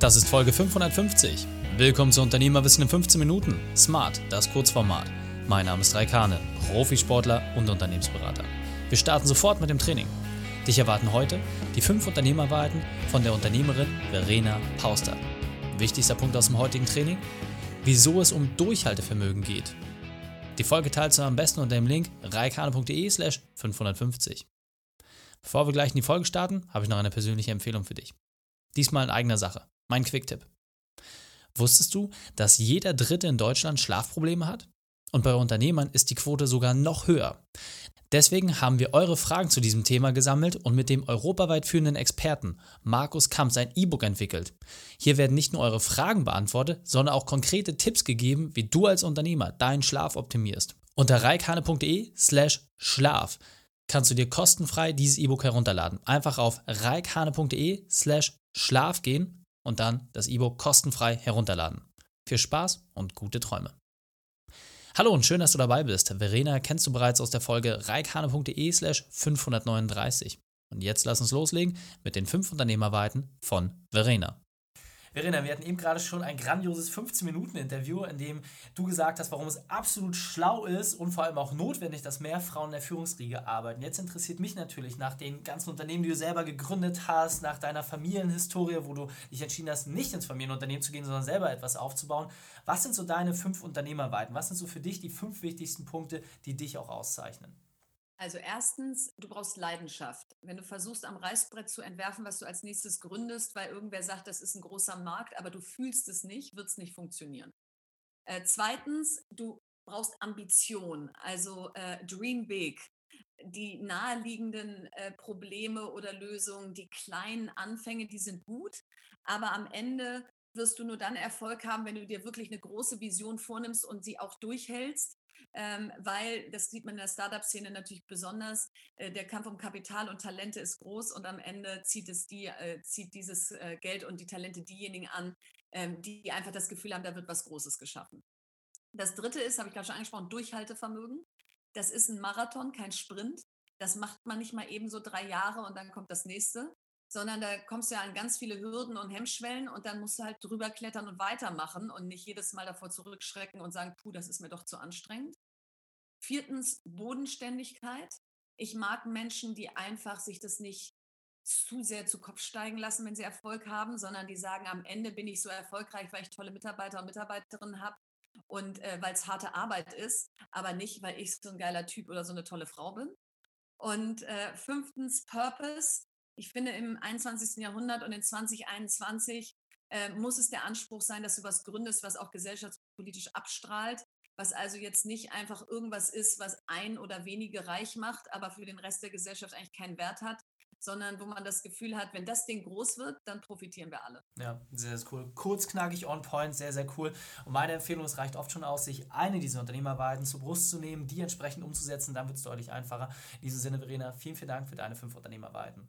Das ist Folge 550. Willkommen zu Unternehmerwissen in 15 Minuten. Smart, das Kurzformat. Mein Name ist Raikane, Profisportler und Unternehmensberater. Wir starten sofort mit dem Training. Dich erwarten heute die fünf Unternehmerwahrheiten von der Unternehmerin Verena Pauster. Wichtigster Punkt aus dem heutigen Training? Wieso es um Durchhaltevermögen geht. Die Folge teilst du am besten unter dem Link reikane.de slash 550. Bevor wir gleich in die Folge starten, habe ich noch eine persönliche Empfehlung für dich. Diesmal in eigener Sache. Mein Quick-Tipp. Wusstest du, dass jeder Dritte in Deutschland Schlafprobleme hat? Und bei Unternehmern ist die Quote sogar noch höher. Deswegen haben wir eure Fragen zu diesem Thema gesammelt und mit dem europaweit führenden Experten Markus Kamps ein E-Book entwickelt. Hier werden nicht nur eure Fragen beantwortet, sondern auch konkrete Tipps gegeben, wie du als Unternehmer deinen Schlaf optimierst. Unter reikane.de slash Schlaf kannst du dir kostenfrei dieses E-Book herunterladen. Einfach auf reikane.de slash Schlaf gehen und dann das E-Book kostenfrei herunterladen. Viel Spaß und gute Träume. Hallo und schön, dass du dabei bist. Verena kennst du bereits aus der Folge reikane.de slash 539. Und jetzt lass uns loslegen mit den fünf Unternehmerweiten von Verena. Verena, wir hatten eben gerade schon ein grandioses 15-Minuten-Interview, in dem du gesagt hast, warum es absolut schlau ist und vor allem auch notwendig, dass mehr Frauen in der Führungsriege arbeiten. Jetzt interessiert mich natürlich nach den ganzen Unternehmen, die du selber gegründet hast, nach deiner Familienhistorie, wo du dich entschieden hast, nicht ins Familienunternehmen zu gehen, sondern selber etwas aufzubauen. Was sind so deine fünf Unternehmerweiten? Was sind so für dich die fünf wichtigsten Punkte, die dich auch auszeichnen? Also erstens, du brauchst Leidenschaft. Wenn du versuchst, am Reißbrett zu entwerfen, was du als nächstes gründest, weil irgendwer sagt, das ist ein großer Markt, aber du fühlst es nicht, wird es nicht funktionieren. Äh, zweitens, du brauchst Ambition, also äh, Dream Big. Die naheliegenden äh, Probleme oder Lösungen, die kleinen Anfänge, die sind gut, aber am Ende wirst du nur dann Erfolg haben, wenn du dir wirklich eine große Vision vornimmst und sie auch durchhältst ähm, weil, das sieht man in der Startup-Szene natürlich besonders, äh, der Kampf um Kapital und Talente ist groß und am Ende zieht es die, äh, zieht dieses äh, Geld und die Talente diejenigen an, ähm, die einfach das Gefühl haben, da wird was Großes geschaffen. Das dritte ist, habe ich gerade schon angesprochen, Durchhaltevermögen. Das ist ein Marathon, kein Sprint. Das macht man nicht mal eben so drei Jahre und dann kommt das nächste, sondern da kommst du ja an ganz viele Hürden und Hemmschwellen und dann musst du halt drüber klettern und weitermachen und nicht jedes Mal davor zurückschrecken und sagen, puh, das ist mir doch zu anstrengend. Viertens, Bodenständigkeit. Ich mag Menschen, die einfach sich das nicht zu sehr zu Kopf steigen lassen, wenn sie Erfolg haben, sondern die sagen, am Ende bin ich so erfolgreich, weil ich tolle Mitarbeiter und Mitarbeiterinnen habe und äh, weil es harte Arbeit ist, aber nicht, weil ich so ein geiler Typ oder so eine tolle Frau bin. Und äh, fünftens, Purpose ich finde, im 21. Jahrhundert und in 2021 äh, muss es der Anspruch sein, dass du was gründest, was auch gesellschaftspolitisch abstrahlt, was also jetzt nicht einfach irgendwas ist, was ein oder wenige reich macht, aber für den Rest der Gesellschaft eigentlich keinen Wert hat, sondern wo man das Gefühl hat, wenn das Ding groß wird, dann profitieren wir alle. Ja, sehr, sehr cool. Kurz, knackig, on point, sehr, sehr cool. Und meine Empfehlung, es reicht oft schon aus, sich eine dieser Unternehmerwahrheiten zur Brust zu nehmen, die entsprechend umzusetzen, dann wird es deutlich einfacher. In diesem Sinne, Verena, vielen, vielen Dank für deine fünf Unternehmerwahrheiten.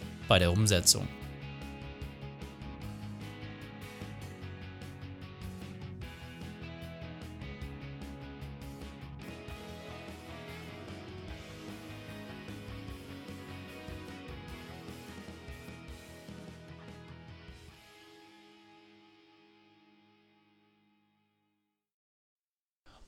bei der Umsetzung.